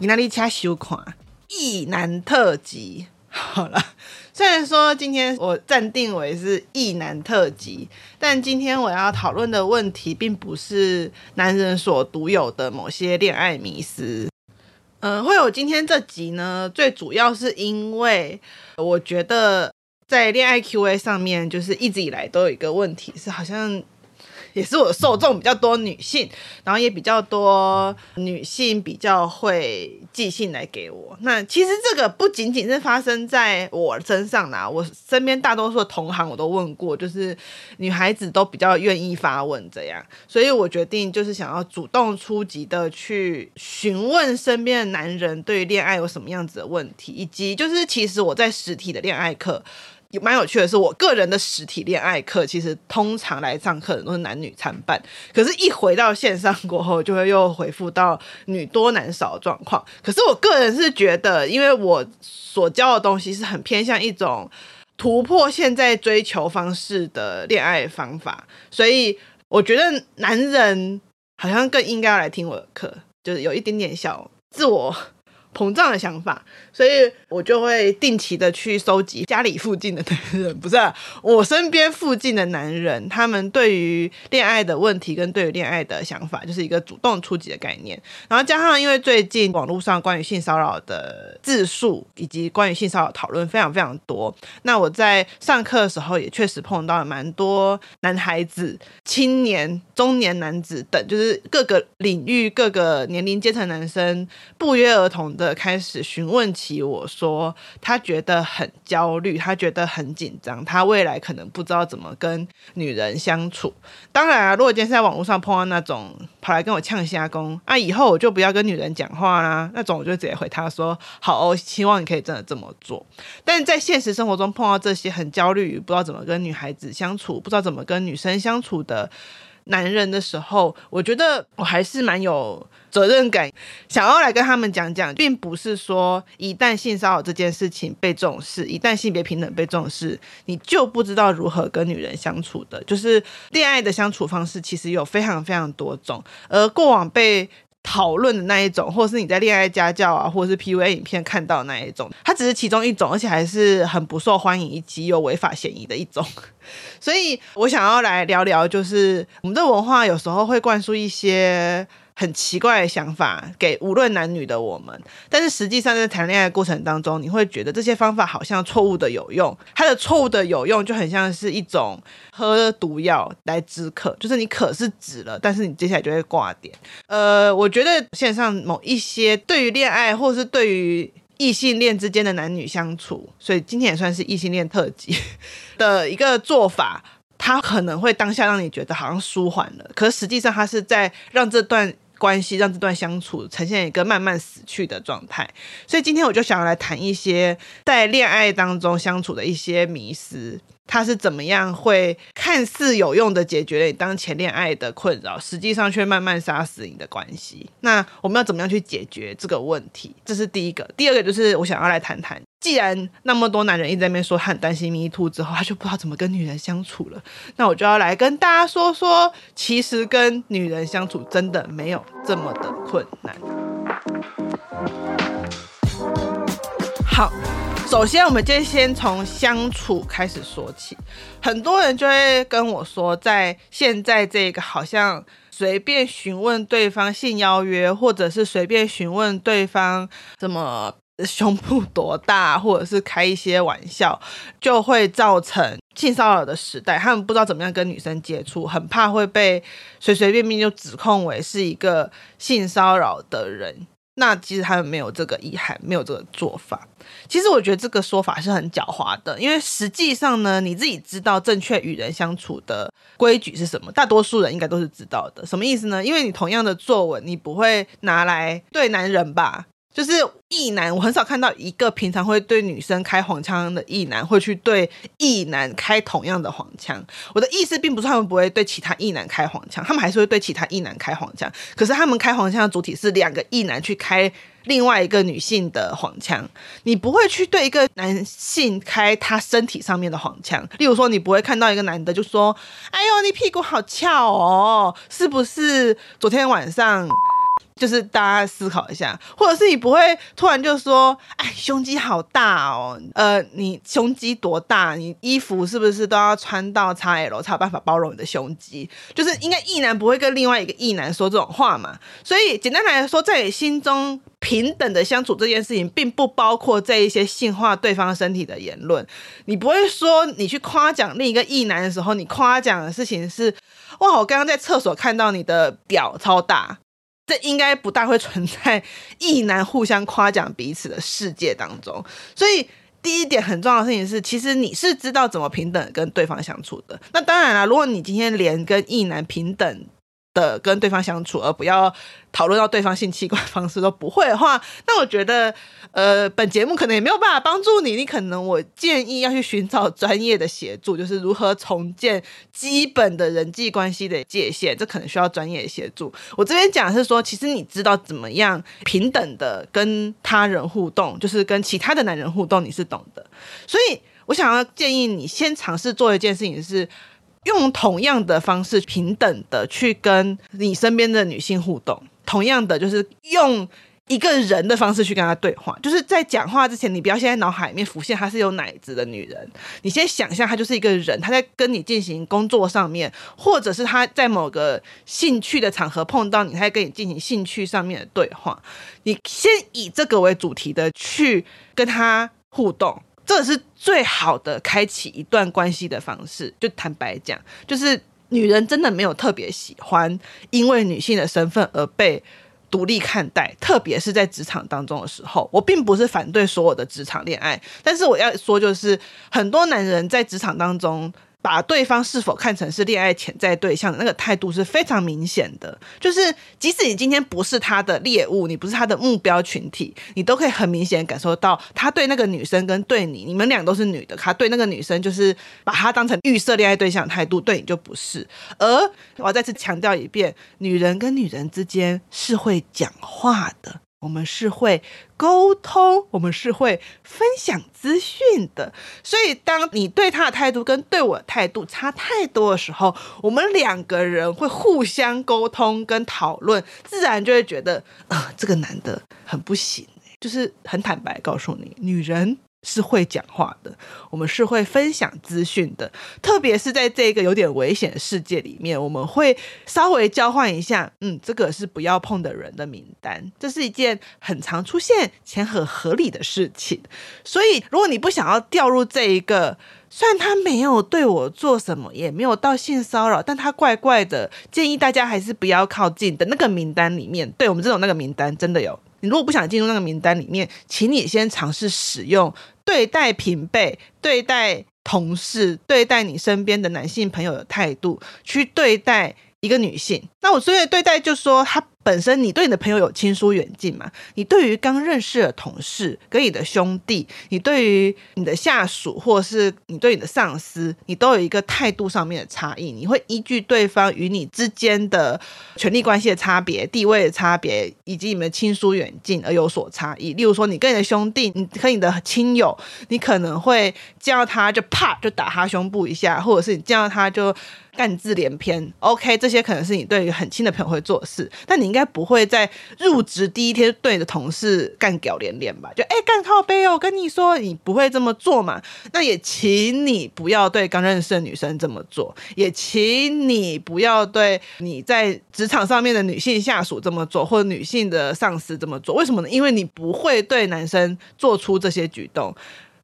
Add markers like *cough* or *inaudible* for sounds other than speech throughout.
你那里掐收看异男特辑？*laughs* 好了，虽然说今天我暂定为是异男特辑，但今天我要讨论的问题并不是男人所独有的某些恋爱迷思。嗯、会有今天这集呢，最主要是因为我觉得在恋爱 Q&A 上面，就是一直以来都有一个问题是好像。也是我的受众比较多女性，然后也比较多女性比较会寄信来给我。那其实这个不仅仅是发生在我身上啦，我身边大多数的同行我都问过，就是女孩子都比较愿意发问这样，所以我决定就是想要主动出击的去询问身边的男人对于恋爱有什么样子的问题，以及就是其实我在实体的恋爱课。蛮有趣的是，我个人的实体恋爱课，其实通常来上课的都是男女参半，可是，一回到线上过后，就会又回复到女多男少的状况。可是，我个人是觉得，因为我所教的东西是很偏向一种突破现在追求方式的恋爱方法，所以我觉得男人好像更应该要来听我的课，就是有一点点小自我膨胀的想法，所以我就会定期的去收集家里附近的男人，*laughs* 不是、啊、我身边附近的男人，他们对于恋爱的问题跟对于恋爱的想法，就是一个主动出击的概念。然后加上因为最近网络上关于性骚扰的自述以及关于性骚扰讨论非常非常多，那我在上课的时候也确实碰到了蛮多男孩子、青年、中年男子等，就是各个领域、各个年龄阶层男生不约而同的。开始询问起我说，他觉得很焦虑，他觉得很紧张，他未来可能不知道怎么跟女人相处。当然啊，如果今天在网络上碰到那种跑来跟我呛瞎公啊，以后我就不要跟女人讲话啦，那种我就直接回他说：好哦，希望你可以真的这么做。但在现实生活中碰到这些很焦虑，不知道怎么跟女孩子相处，不知道怎么跟女生相处的男人的时候，我觉得我还是蛮有责任感，想要来跟他们讲讲，并不是说一旦性骚扰这件事情被重视，一旦性别平等被重视，你就不知道如何跟女人相处的。就是恋爱的相处方式，其实有非常非常多种，而过往被讨论的那一种，或是你在恋爱家教啊，或是 PUA 影片看到的那一种，它只是其中一种，而且还是很不受欢迎以及有违法嫌疑的一种。*laughs* 所以我想要来聊聊，就是我们的文化有时候会灌输一些很奇怪的想法给无论男女的我们，但是实际上在谈恋爱过程当中，你会觉得这些方法好像错误的有用。它的错误的有用就很像是一种喝毒药来止渴，就是你渴是止了，但是你接下来就会挂点。呃，我觉得线上某一些对于恋爱或是对于异性恋之间的男女相处，所以今天也算是异性恋特辑的一个做法，它可能会当下让你觉得好像舒缓了，可实际上它是在让这段关系、让这段相处呈现一个慢慢死去的状态。所以今天我就想要来谈一些在恋爱当中相处的一些迷失。他是怎么样会看似有用的解决了你当前恋爱的困扰，实际上却慢慢杀死你的关系？那我们要怎么样去解决这个问题？这是第一个。第二个就是我想要来谈谈，既然那么多男人一直在那边说他很担心 Me Too 之后，他就不知道怎么跟女人相处了，那我就要来跟大家说说，其实跟女人相处真的没有这么的困难。好。首先，我们就先从相处开始说起。很多人就会跟我说，在现在这个好像随便询问对方性邀约，或者是随便询问对方什么胸部多大，或者是开一些玩笑，就会造成性骚扰的时代。他们不知道怎么样跟女生接触，很怕会被随随便便就指控为是一个性骚扰的人。那其实他们没有这个意涵，没有这个做法。其实我觉得这个说法是很狡猾的，因为实际上呢，你自己知道正确与人相处的规矩是什么，大多数人应该都是知道的。什么意思呢？因为你同样的作文，你不会拿来对男人吧？就是异男，我很少看到一个平常会对女生开黄腔的异男会去对异男开同样的黄腔。我的意思并不是他们不会对其他异男开黄腔，他们还是会对其他异男开黄腔。可是他们开黄腔的主体是两个异男去开另外一个女性的黄腔，你不会去对一个男性开他身体上面的黄腔。例如说，你不会看到一个男的就说：“哎呦，你屁股好翘哦，是不是昨天晚上？”就是大家思考一下，或者是你不会突然就说：“哎，胸肌好大哦，呃，你胸肌多大？你衣服是不是都要穿到 XL 才有办法包容你的胸肌？”就是应该异男不会跟另外一个异男说这种话嘛。所以简单来说，在你心中平等的相处这件事情，并不包括这一些性化对方身体的言论。你不会说你去夸奖另一个异男的时候，你夸奖的事情是：“哇，我刚刚在厕所看到你的屌超大。”这应该不大会存在 *laughs* 异男互相夸奖彼此的世界当中，所以第一点很重要的事情是，其实你是知道怎么平等跟对方相处的。那当然了，如果你今天连跟异男平等的跟对方相处，而不要讨论到对方性器官方式都不会的话，那我觉得，呃，本节目可能也没有办法帮助你。你可能我建议要去寻找专业的协助，就是如何重建基本的人际关系的界限，这可能需要专业的协助。我这边讲的是说，其实你知道怎么样平等的跟他人互动，就是跟其他的男人互动，你是懂的。所以我想要建议你先尝试做一件事情是。用同样的方式，平等的去跟你身边的女性互动，同样的就是用一个人的方式去跟她对话。就是在讲话之前，你不要先在脑海里面浮现她是有奶子的女人，你先想象她就是一个人，她在跟你进行工作上面，或者是她在某个兴趣的场合碰到你，她在跟你进行兴趣上面的对话。你先以这个为主题的去跟她互动。这是最好的开启一段关系的方式。就坦白讲，就是女人真的没有特别喜欢因为女性的身份而被独立看待，特别是在职场当中的时候。我并不是反对所有的职场恋爱，但是我要说，就是很多男人在职场当中。把对方是否看成是恋爱潜在对象的那个态度是非常明显的，就是即使你今天不是他的猎物，你不是他的目标群体，你都可以很明显感受到他对那个女生跟对你，你们俩都是女的，他对那个女生就是把她当成预设恋爱对象态度，对你就不是。而我要再次强调一遍，女人跟女人之间是会讲话的。我们是会沟通，我们是会分享资讯的。所以，当你对他的态度跟对我的态度差太多的时候，我们两个人会互相沟通跟讨论，自然就会觉得，啊、这个男的很不行，就是很坦白告诉你，女人。是会讲话的，我们是会分享资讯的，特别是在这个有点危险的世界里面，我们会稍微交换一下，嗯，这个是不要碰的人的名单，这是一件很常出现且很合理的事情。所以，如果你不想要掉入这一个，虽然他没有对我做什么，也没有到性骚扰，但他怪怪的，建议大家还是不要靠近的那个名单里面，对我们这种那个名单真的有。你如果不想进入那个名单里面，请你先尝试使用对待平辈、对待同事、对待你身边的男性朋友的态度去对待一个女性。那我所以对待就说他。本身你对你的朋友有亲疏远近嘛？你对于刚认识的同事、跟你的兄弟，你对于你的下属，或是你对你的上司，你都有一个态度上面的差异。你会依据对方与你之间的权力关系的差别、地位的差别，以及你们亲疏远近而有所差异。例如说，你跟你的兄弟，你和你的亲友，你可能会见到他就啪就打他胸部一下，或者是你见到他就干字连篇。OK，这些可能是你对于很亲的朋友会做事，但你。应该不会在入职第一天对着同事干屌连连吧？就哎干靠背哦，跟你说，你不会这么做嘛？那也请你不要对刚认识的女生这么做，也请你不要对你在职场上面的女性下属这么做，或者女性的上司这么做。为什么呢？因为你不会对男生做出这些举动，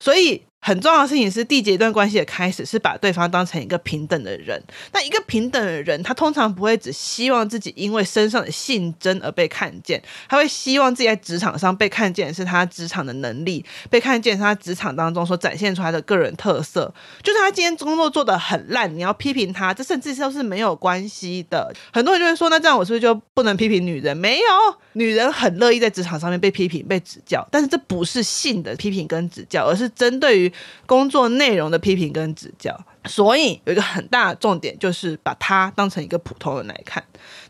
所以很重要的事情是，缔结一段关系的开始是把对方当成一个平等的人。那一个平等的人，他通常不会只希望自己因为身上的性征而被看见，他会希望自己在职场上被看见是他职场的能力，被看见是他职场当中所展现出来的个人特色。就是他今天工作做得很烂，你要批评他，这甚至都是没有关系的。很多人就会说，那这样我是不是就不能批评女人？没有，女人很乐意在职场上面被批评、被指教，但是这不是性的批评跟指教，而是针对于。工作内容的批评跟指教，所以有一个很大的重点就是把他当成一个普通人来看。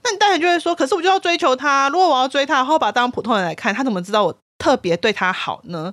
那你当然就会说，可是我就要追求他，如果我要追他，然后把他当普通人来看，他怎么知道我特别对他好呢？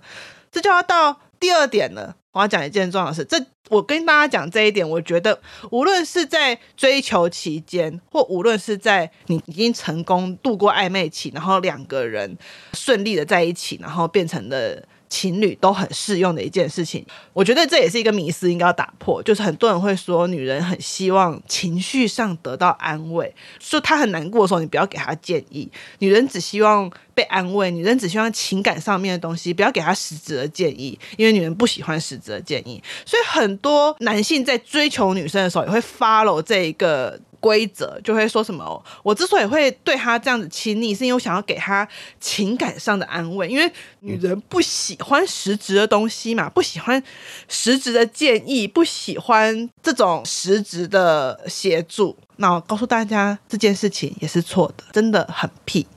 这就要到第二点了。我要讲一件重要的事，这我跟大家讲这一点，我觉得无论是在追求期间，或无论是在你已经成功度过暧昧期，然后两个人顺利的在一起，然后变成了。情侣都很适用的一件事情，我觉得这也是一个迷思，应该要打破。就是很多人会说，女人很希望情绪上得到安慰，说她很难过的时候，你不要给她建议。女人只希望被安慰，女人只希望情感上面的东西，不要给她实质的建议，因为女人不喜欢实质的建议。所以很多男性在追求女生的时候，也会 follow 这一个。规则就会说什么？我之所以会对他这样子亲昵，是因为我想要给他情感上的安慰。因为女人不喜欢实质的东西嘛，不喜欢实质的建议，不喜欢这种实质的协助。那我告诉大家，这件事情也是错的，真的很屁。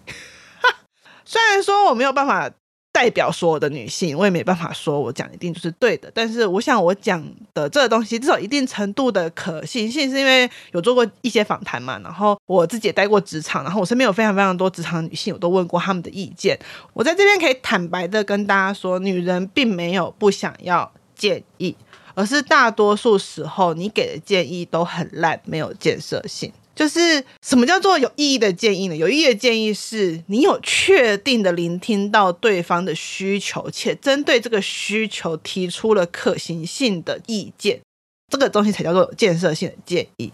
*laughs* 虽然说我没有办法。代表所有的女性，我也没办法说我讲一定就是对的。但是我想我讲的这个东西，至少一定程度的可信性，是因为有做过一些访谈嘛。然后我自己也待过职场，然后我身边有非常非常多职场女性，我都问过他们的意见。我在这边可以坦白的跟大家说，女人并没有不想要建议，而是大多数时候你给的建议都很烂，没有建设性。就是什么叫做有意义的建议呢？有意义的建议是你有确定的聆听到对方的需求，且针对这个需求提出了可行性的意见。这个东西才叫做建设性的建议。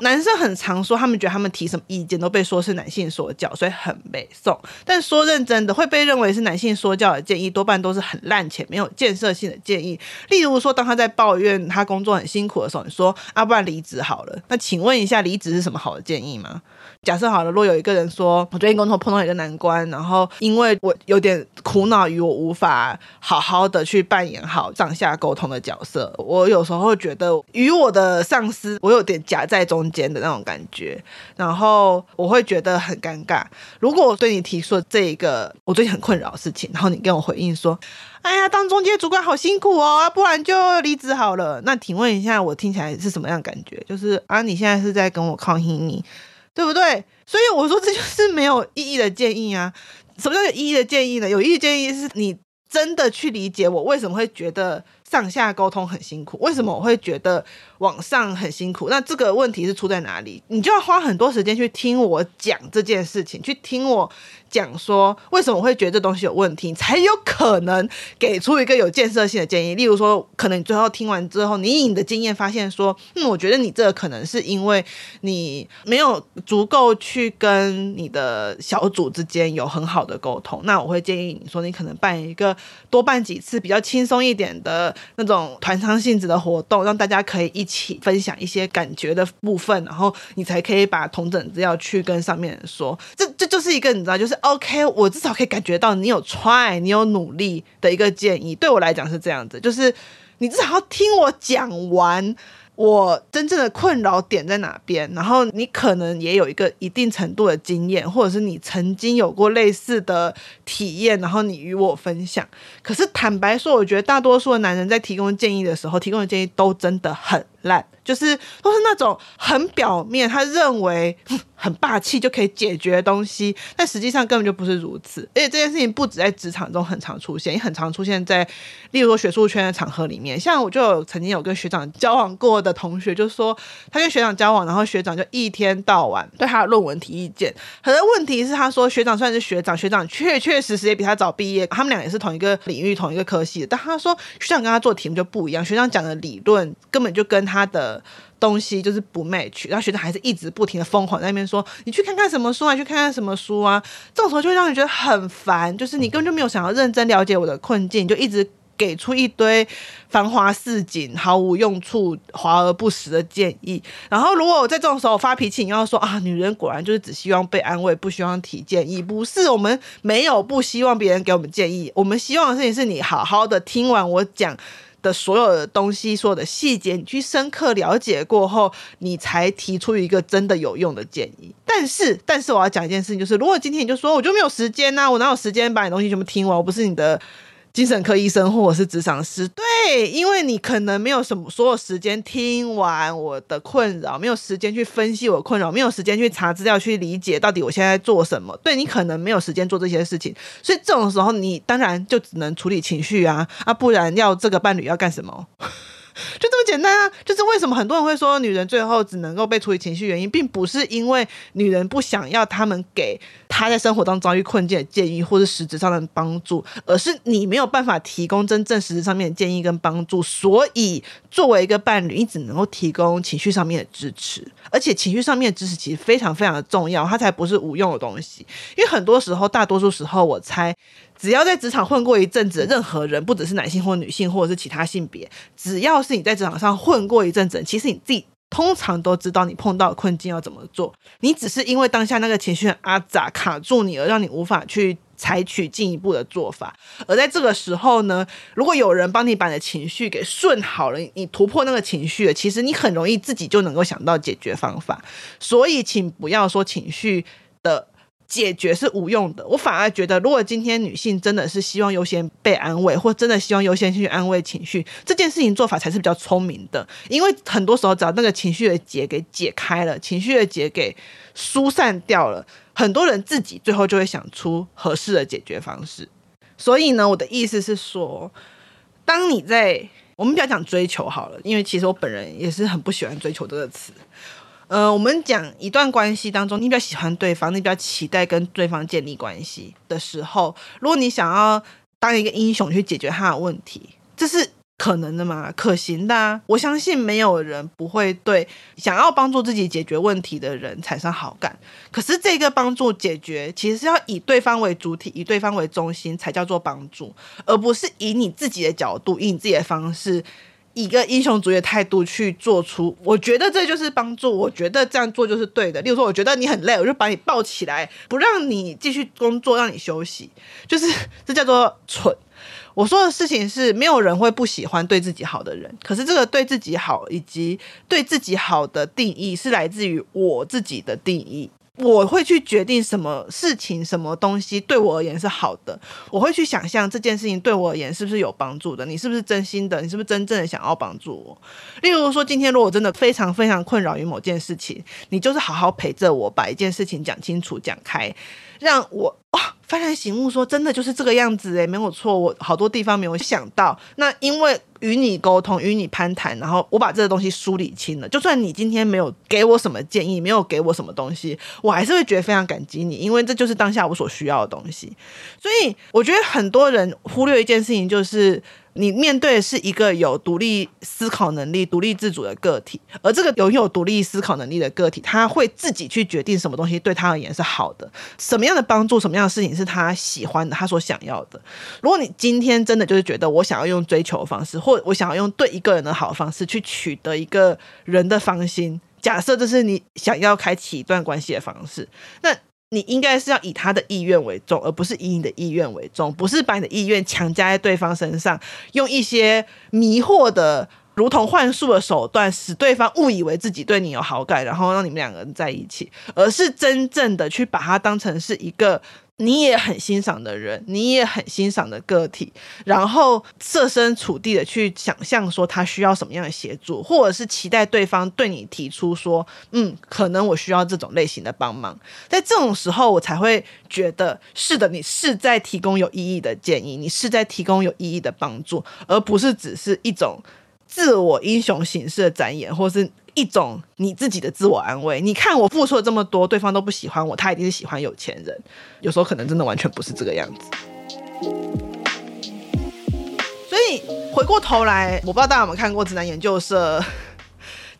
男生很常说，他们觉得他们提什么意见都被说是男性说教，所以很北宋。但说认真的，会被认为是男性说教的建议，多半都是很烂且没有建设性的建议。例如说，当他在抱怨他工作很辛苦的时候，你说啊，不然离职好了。那请问一下，离职是什么好的建议吗？假设好了，如果有一个人说，我最近工作碰到一个难关，然后因为我有点苦恼于我无法好好的去扮演好上下沟通的角色，我有时候会觉得与我的上司我有点夹在中间的那种感觉，然后我会觉得很尴尬。如果我对你提出了这一个我最近很困扰的事情，然后你跟我回应说，哎呀，当中间主管好辛苦哦，不然就离职好了。那请问一下，我听起来是什么样的感觉？就是啊，你现在是在跟我抗议你？对不对？所以我说这就是没有意义的建议啊！什么叫有意义的建议呢？有意义的建议是你真的去理解我为什么会觉得上下沟通很辛苦，为什么我会觉得网上很辛苦。那这个问题是出在哪里？你就要花很多时间去听我讲这件事情，去听我。讲说为什么我会觉得这东西有问题，才有可能给出一个有建设性的建议。例如说，可能你最后听完之后，你以你的经验发现说，嗯，我觉得你这个可能是因为你没有足够去跟你的小组之间有很好的沟通。那我会建议你说，你可能办一个多办几次比较轻松一点的那种团餐性质的活动，让大家可以一起分享一些感觉的部分，然后你才可以把同等资料去跟上面人说。这这就是一个你知道，就是。OK，我至少可以感觉到你有 try，你有努力的一个建议。对我来讲是这样子，就是你至少要听我讲完。我真正的困扰点在哪边？然后你可能也有一个一定程度的经验，或者是你曾经有过类似的体验，然后你与我分享。可是坦白说，我觉得大多数的男人在提供建议的时候，提供的建议都真的很烂，就是都是那种很表面，他认为很霸气就可以解决的东西，但实际上根本就不是如此。而且这件事情不止在职场中很常出现，也很常出现在，例如说学术圈的场合里面。像我就有曾经有跟学长交往过的同学，就说他跟学长交往，然后学长就一天到晚对他的论文提意见。可是问题是，他说学长虽然是学长，学长确确实实也比他早毕业，他们俩也是同一个领域、同一个科系的。但他说学长跟他做题目就不一样，学长讲的理论根本就跟他他的。东西就是不 match，然后学长还是一直不停的疯狂在那边说，你去看看什么书啊，去看看什么书啊，这种时候就会让你觉得很烦，就是你根本就没有想要认真了解我的困境，就一直给出一堆繁花似锦、毫无用处、华而不实的建议。然后，如果我在这种时候发脾气，你要说啊，女人果然就是只希望被安慰，不希望提建议。不是，我们没有不希望别人给我们建议，我们希望的事情是你好好的听完我讲所有的东西，所有的细节，你去深刻了解过后，你才提出一个真的有用的建议。但是，但是我要讲一件事情，就是如果今天你就说我就没有时间呐、我哪有时间把你东西全部听完？我不是你的。精神科医生或者是职场师，对，因为你可能没有什么所有时间听完我的困扰，没有时间去分析我困扰，没有时间去查资料去理解到底我现在在做什么。对，你可能没有时间做这些事情，所以这种时候你当然就只能处理情绪啊啊，不然要这个伴侣要干什么？就这么简单啊！就是为什么很多人会说女人最后只能够被处理情绪原因，并不是因为女人不想要他们给她在生活当中遭遇困境的建议或是实质上的帮助，而是你没有办法提供真正实质上面的建议跟帮助，所以作为一个伴侣，你只能够提供情绪上面的支持，而且情绪上面的支持其实非常非常的重要，它才不是无用的东西。因为很多时候，大多数时候，我猜。只要在职场混过一阵子，任何人，不只是男性或女性，或者是其他性别，只要是你在职场上混过一阵子，其实你自己通常都知道你碰到困境要怎么做。你只是因为当下那个情绪很阿杂卡住你，而让你无法去采取进一步的做法。而在这个时候呢，如果有人帮你把你的情绪给顺好了，你突破那个情绪了，其实你很容易自己就能够想到解决方法。所以，请不要说情绪的。解决是无用的，我反而觉得，如果今天女性真的是希望优先被安慰，或真的希望优先去安慰情绪，这件事情做法才是比较聪明的。因为很多时候，只要那个情绪的结给解开了，情绪的结给疏散掉了，很多人自己最后就会想出合适的解决方式。所以呢，我的意思是说，当你在我们不要讲追求好了，因为其实我本人也是很不喜欢追求这个词。呃，我们讲一段关系当中，你比较喜欢对方，你比较期待跟对方建立关系的时候，如果你想要当一个英雄去解决他的问题，这是可能的吗？可行的啊。我相信没有人不会对想要帮助自己解决问题的人产生好感。可是这个帮助解决，其实是要以对方为主体，以对方为中心才叫做帮助，而不是以你自己的角度，以你自己的方式。以一个英雄主义的态度去做出，我觉得这就是帮助。我觉得这样做就是对的。例如说，我觉得你很累，我就把你抱起来，不让你继续工作，让你休息，就是 *laughs* 这叫做蠢。我说的事情是，没有人会不喜欢对自己好的人，可是这个对自己好以及对自己好的定义是来自于我自己的定义。我会去决定什么事情、什么东西对我而言是好的。我会去想象这件事情对我而言是不是有帮助的。你是不是真心的？你是不是真正的想要帮助我？例如说，今天如果真的非常非常困扰于某件事情，你就是好好陪着我，把一件事情讲清楚、讲开，让我哇幡然醒悟，说真的就是这个样子诶，没有错，我好多地方没有想到。那因为。与你沟通，与你攀谈，然后我把这个东西梳理清了。就算你今天没有给我什么建议，没有给我什么东西，我还是会觉得非常感激你，因为这就是当下我所需要的东西。所以我觉得很多人忽略一件事情，就是。你面对的是一个有独立思考能力、独立自主的个体，而这个拥有独立思考能力的个体，他会自己去决定什么东西对他而言是好的，什么样的帮助、什么样的事情是他喜欢的、他所想要的。如果你今天真的就是觉得我想要用追求方式，或我想要用对一个人的好方式去取得一个人的芳心，假设这是你想要开启一段关系的方式，那。你应该是要以他的意愿为重，而不是以你的意愿为重，不是把你的意愿强加在对方身上，用一些迷惑的、如同幻术的手段，使对方误以为自己对你有好感，然后让你们两个人在一起，而是真正的去把他当成是一个。你也很欣赏的人，你也很欣赏的个体，然后设身处地的去想象说他需要什么样的协助，或者是期待对方对你提出说，嗯，可能我需要这种类型的帮忙。在这种时候，我才会觉得是的，你是在提供有意义的建议，你是在提供有意义的帮助，而不是只是一种自我英雄形式的展演，或是。一种你自己的自我安慰。你看我付出了这么多，对方都不喜欢我，他一定是喜欢有钱人。有时候可能真的完全不是这个样子。所以回过头来，我不知道大家有没有看过《直男研究社》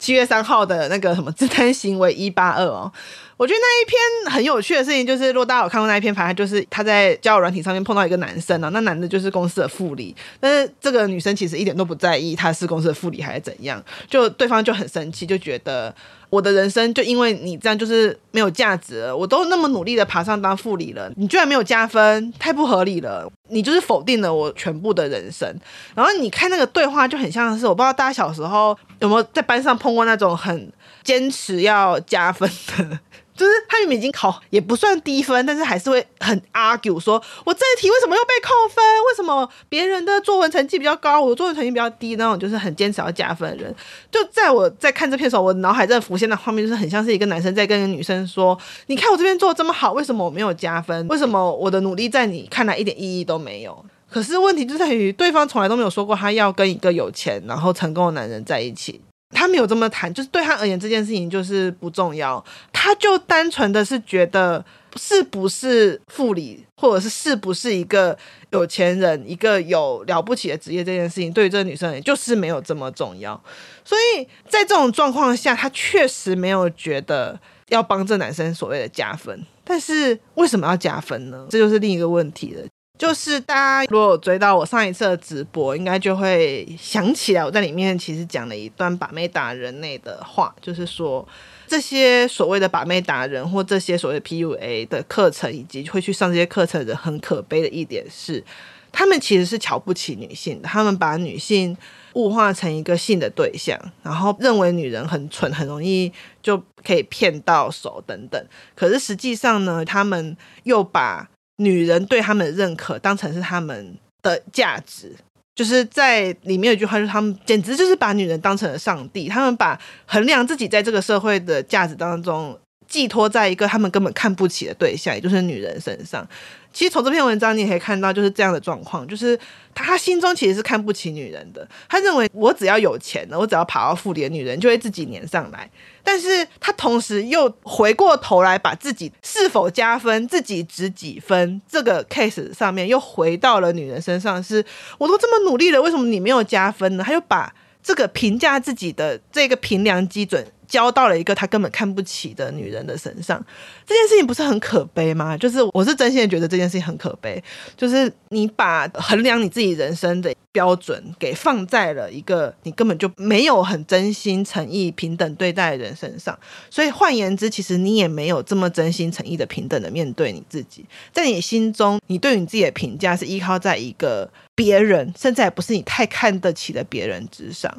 七月三号的那个什么自贪行为一八二哦。我觉得那一篇很有趣的事情，就是如果大家有看过那一篇，反正就是他在交友软体上面碰到一个男生啊，那男的就是公司的副理，但是这个女生其实一点都不在意他是公司的副理还是怎样，就对方就很生气，就觉得我的人生就因为你这样就是没有价值了，我都那么努力的爬上当副理了，你居然没有加分，太不合理了，你就是否定了我全部的人生。然后你看那个对话就很像是，我不知道大家小时候有没有在班上碰过那种很坚持要加分的。就是他明明已经考也不算低分，但是还是会很 argue 说，我这一题为什么又被扣分？为什么别人的作文成绩比较高，我的作文成绩比较低？那种就是很坚持要加分的人。就在我在看这篇的时候，我脑海在浮现的画面就是很像是一个男生在跟一个女生说：“你看我这边做的这么好，为什么我没有加分？为什么我的努力在你看来一点意义都没有？”可是问题就在于对方从来都没有说过他要跟一个有钱然后成功的男人在一起。他没有这么谈，就是对他而言这件事情就是不重要，他就单纯的是觉得是不是副理，或者是是不是一个有钱人，一个有了不起的职业这件事情，对于这个女生也就是没有这么重要。所以在这种状况下，他确实没有觉得要帮这男生所谓的加分。但是为什么要加分呢？这就是另一个问题了。就是大家如果追到我上一次的直播，应该就会想起来，我在里面其实讲了一段把妹达人内的话，就是说这些所谓的把妹达人或这些所谓 PUA 的课程，以及会去上这些课程的人，很可悲的一点是，他们其实是瞧不起女性的，他们把女性物化成一个性的对象，然后认为女人很蠢，很容易就可以骗到手等等。可是实际上呢，他们又把女人对他们的认可当成是他们的价值，就是在里面有一句话，就是他们简直就是把女人当成了上帝，他们把衡量自己在这个社会的价值当中寄托在一个他们根本看不起的对象，也就是女人身上。其实从这篇文章你也可以看到，就是这样的状况，就是他心中其实是看不起女人的，他认为我只要有钱了，我只要爬到富的女人就会自己粘上来。但是他同时又回过头来，把自己是否加分、自己值几分这个 case 上面又回到了女人身上，是我都这么努力了，为什么你没有加分呢？他又把这个评价自己的这个评量基准。交到了一个他根本看不起的女人的身上，这件事情不是很可悲吗？就是我是真心的觉得这件事情很可悲，就是你把衡量你自己人生的标准给放在了一个你根本就没有很真心诚意平等对待人身上，所以换言之，其实你也没有这么真心诚意的平等的面对你自己，在你心中，你对你自己的评价是依靠在一个。别人甚至也不是你太看得起的别人之上，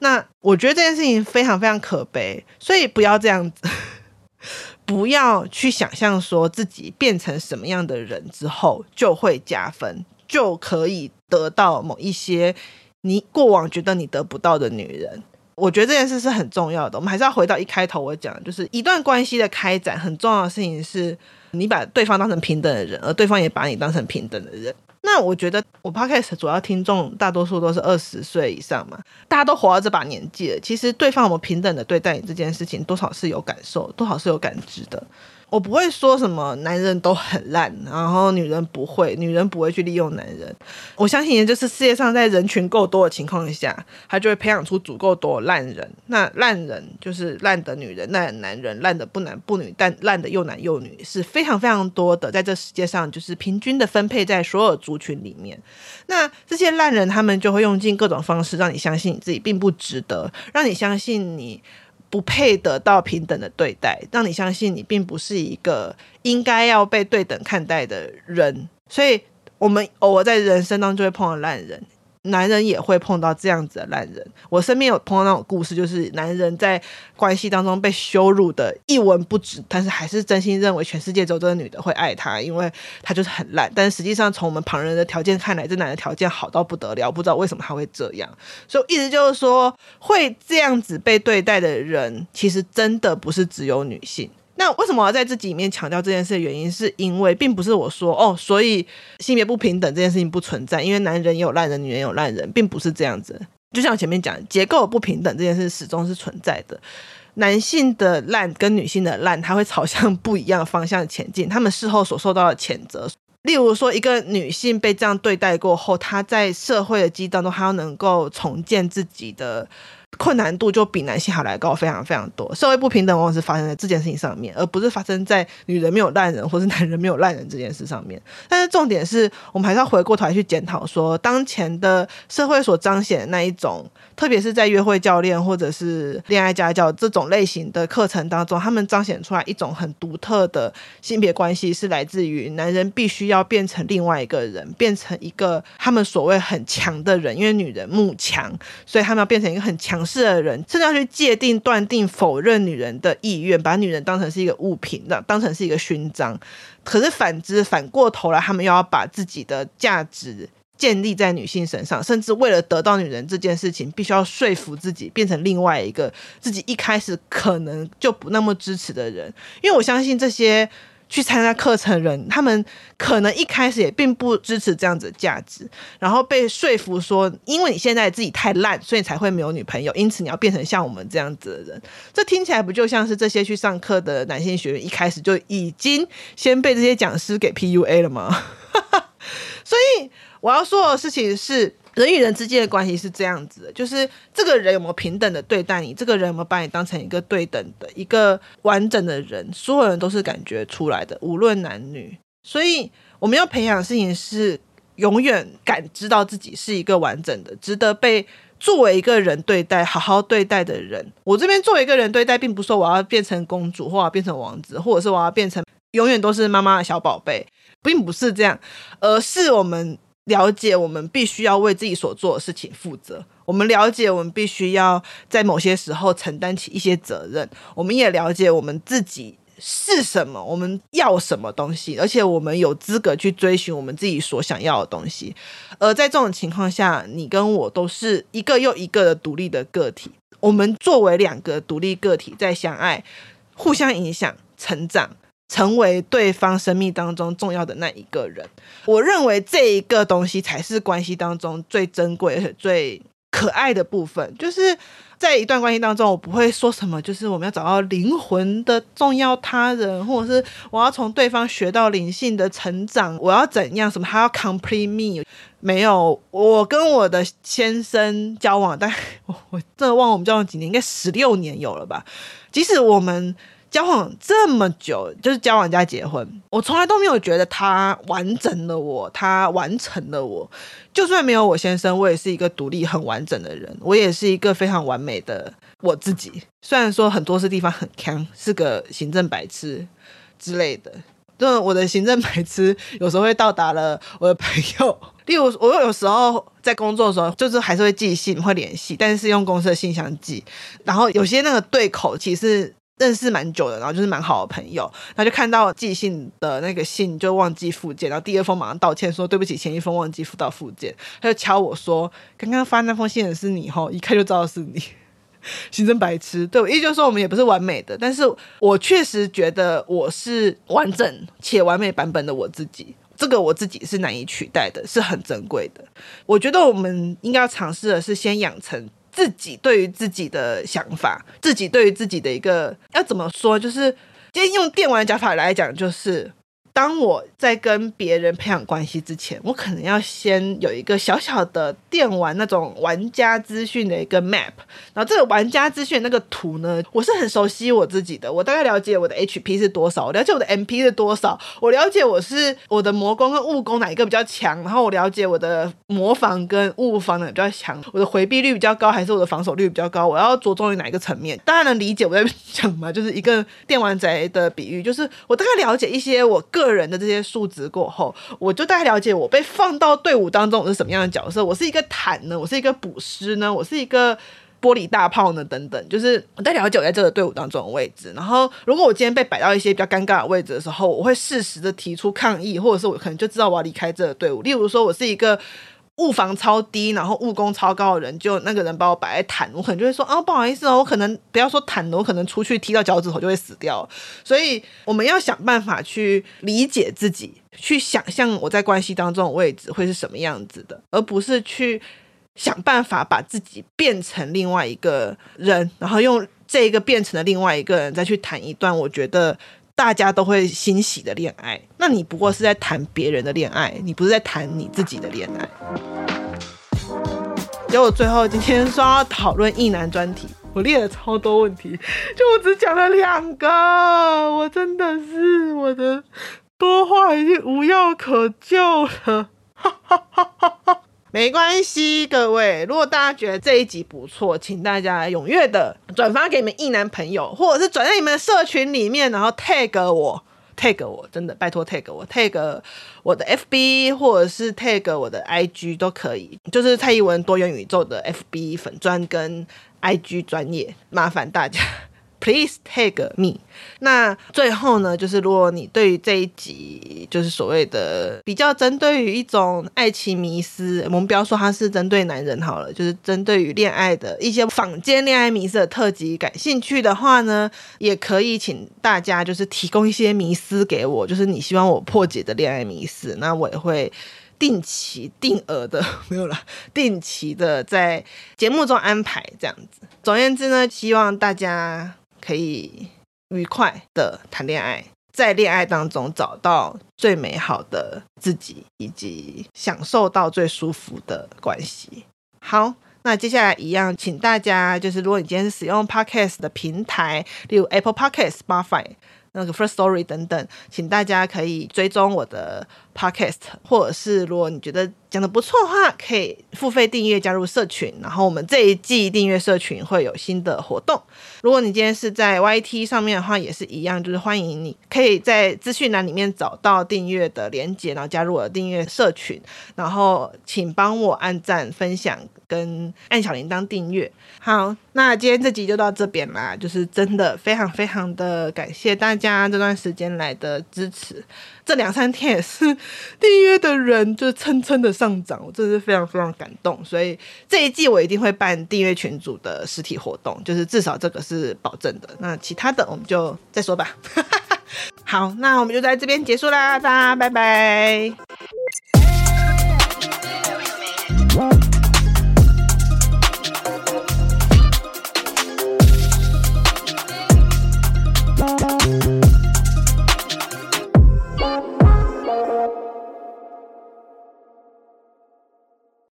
那我觉得这件事情非常非常可悲，所以不要这样子，*laughs* 不要去想象说自己变成什么样的人之后就会加分，就可以得到某一些你过往觉得你得不到的女人。我觉得这件事是很重要的，我们还是要回到一开头我讲，就是一段关系的开展，很重要的事情是你把对方当成平等的人，而对方也把你当成平等的人。那我觉得我 Podcast 主要听众大多数都是二十岁以上嘛，大家都活到这把年纪了，其实对方有没有平等的对待你这件事情，多少是有感受，多少是有感知的。我不会说什么男人都很烂，然后女人不会，女人不会去利用男人。我相信，也就是世界上在人群够多的情况下，他就会培养出足够多烂人。那烂人就是烂的女人、烂的男人、烂的不男不女，但烂的又男又女是非常非常多的，在这世界上就是平均的分配在所有族群里面。那这些烂人，他们就会用尽各种方式让你相信你自己并不值得，让你相信你。不配得到平等的对待，让你相信你并不是一个应该要被对等看待的人，所以我们偶尔在人生当中就会碰到烂人。男人也会碰到这样子的烂人，我身边有碰到那种故事，就是男人在关系当中被羞辱的一文不值，但是还是真心认为全世界只有这个女的会爱他，因为他就是很烂。但实际上从我们旁人的条件看来，这男的条件好到不得了，不知道为什么他会这样。所以意思就是说，会这样子被对待的人，其实真的不是只有女性。那为什么要在自己里面强调这件事的原因，是因为并不是我说哦，所以性别不平等这件事情不存在，因为男人也有烂人，女人也有烂人，并不是这样子。就像我前面讲，结构不平等这件事始终是存在的。男性的烂跟女性的烂，它会朝向不一样的方向前进。他们事后所受到的谴责，例如说一个女性被这样对待过后，她在社会的激荡中，她要能够重建自己的。困难度就比男性还来高，非常非常多。社会不平等往往是发生在这件事情上面，而不是发生在女人没有烂人或是男人没有烂人这件事上面。但是重点是我们还是要回过头来去检讨，说当前的社会所彰显的那一种，特别是在约会教练或者是恋爱家教这种类型的课程当中，他们彰显出来一种很独特的性别关系，是来自于男人必须要变成另外一个人，变成一个他们所谓很强的人，因为女人慕强，所以他们要变成一个很强是的人，甚至要去界定、断定、否认女人的意愿，把女人当成是一个物品，当当成是一个勋章。可是反之，反过头来，他们又要把自己的价值建立在女性身上，甚至为了得到女人这件事情，必须要说服自己变成另外一个自己一开始可能就不那么支持的人。因为我相信这些。去参加课程人，他们可能一开始也并不支持这样子的价值，然后被说服说，因为你现在自己太烂，所以才会没有女朋友，因此你要变成像我们这样子的人。这听起来不就像是这些去上课的男性学员一开始就已经先被这些讲师给 PUA 了吗？*laughs* 所以我要说的事情是。人与人之间的关系是这样子的，就是这个人有没有平等的对待你，这个人有没有把你当成一个对等的一个完整的人，所有人都是感觉出来的，无论男女。所以我们要培养的事情是永远感知到自己是一个完整的，值得被作为一个人对待、好好对待的人。我这边作为一个人对待，并不是说我要变成公主，或者变成王子，或者是我要变成永远都是妈妈的小宝贝，并不是这样，而是我们。了解我们必须要为自己所做的事情负责，我们了解我们必须要在某些时候承担起一些责任，我们也了解我们自己是什么，我们要什么东西，而且我们有资格去追寻我们自己所想要的东西。而在这种情况下，你跟我都是一个又一个的独立的个体，我们作为两个独立个体在相爱、互相影响、成长。成为对方生命当中重要的那一个人，我认为这一个东西才是关系当中最珍贵而且最可爱的部分。就是在一段关系当中，我不会说什么，就是我们要找到灵魂的重要他人，或者是我要从对方学到灵性的成长，我要怎样？什么他要 complete me？没有，我跟我的先生交往，但 *laughs* 我我真的忘了我们交往几年，应该十六年有了吧？即使我们。交往这么久，就是交往加结婚，我从来都没有觉得他完整了我，他完成了我。就算没有我先生，我也是一个独立很完整的人，我也是一个非常完美的我自己。虽然说很多是地方很坑，是个行政白痴之类的，就我的行政白痴有时候会到达了我的朋友，例如我有时候在工作的时候，就是还是会寄信会联系，但是用公司的信箱寄，然后有些那个对口其实。认识蛮久的，然后就是蛮好的朋友，他就看到寄信的那个信就忘记附件，然后第二封马上道歉说对不起，前一封忘记附到附件，他就敲我说刚刚发那封信的是你吼，一看就知道是你，心真白痴。对，也就是说我们也不是完美的，但是我确实觉得我是完整且完美版本的我自己，这个我自己是难以取代的，是很珍贵的。我觉得我们应该要尝试的是先养成。自己对于自己的想法，自己对于自己的一个要怎么说，就是今天用电玩讲法来讲，就是。当我在跟别人培养关系之前，我可能要先有一个小小的电玩那种玩家资讯的一个 map，然后这个玩家资讯那个图呢，我是很熟悉我自己的，我大概了解我的 HP 是多少，我了解我的 MP 是多少，我了解我是我的魔攻跟物攻哪一个比较强，然后我了解我的魔防跟物防哪个比较强，我的回避率比较高还是我的防守率比较高，我要着重于哪一个层面？大家能理解我在讲吗？就是一个电玩宅的比喻，就是我大概了解一些我个。个人的这些数值过后，我就大概了解我被放到队伍当中我是什么样的角色。我是一个坦呢，我是一个补师呢，我是一个玻璃大炮呢，等等。就是我在了解我在这个队伍当中的位置。然后，如果我今天被摆到一些比较尴尬的位置的时候，我会适时的提出抗议，或者是我可能就知道我要离开这个队伍。例如说，我是一个。*laughs* 物防超低，然后物攻超高的人，就那个人把我摆在坦，我可能就会说啊，不好意思哦，我可能不要说坦的，我可能出去踢到脚趾头就会死掉。所以我们要想办法去理解自己，去想象我在关系当中的位置会是什么样子的，而不是去想办法把自己变成另外一个人，然后用这个变成了另外一个人再去谈一段，我觉得。大家都会欣喜的恋爱，那你不过是在谈别人的恋爱，你不是在谈你自己的恋爱。结果最后今天说要讨论异男专题，我列了超多问题，就我只讲了两个，我真的是我的多话已经无药可救了。哈哈哈哈哈。没关系，各位，如果大家觉得这一集不错，请大家踊跃的转发给你们异男朋友，或者是转在你们的社群里面，然后 tag 我，tag 我，真的拜托 tag 我，tag 我的 FB 或者是 tag 我的 IG 都可以，就是蔡宜文多元宇宙的 FB 粉专跟 IG 专业，麻烦大家。Please tag me。那最后呢，就是如果你对于这一集，就是所谓的比较针对于一种爱情迷思，我们不要说它是针对男人好了，就是针对于恋爱的一些坊间恋爱迷思的特辑感兴趣的话呢，也可以请大家就是提供一些迷思给我，就是你希望我破解的恋爱迷思，那我也会。*laughs* 定期定额的没有了，定期的在节目中安排这样子。总而言之呢，希望大家可以愉快的谈恋爱，在恋爱当中找到最美好的自己，以及享受到最舒服的关系。好，那接下来一样，请大家就是，如果你今天是使用 Podcast 的平台，例如 Apple Podcast、Spotify。那个 First Story 等等，请大家可以追踪我的 Podcast，或者是如果你觉得讲的不错的话，可以付费订阅加入社群。然后我们这一季订阅社群会有新的活动。如果你今天是在 YT 上面的话，也是一样，就是欢迎你可以在资讯栏里面找到订阅的连接，然后加入我的订阅社群。然后请帮我按赞、分享跟按小铃铛订阅。好，那今天这集就到这边啦，就是真的非常非常的感谢大。家这段时间来的支持，这两三天也是 *laughs* 订阅的人就蹭蹭的上涨，我真的是非常非常感动。所以这一季我一定会办订阅群组的实体活动，就是至少这个是保证的。那其他的我们就再说吧。*laughs* 好，那我们就在这边结束啦，大家拜拜。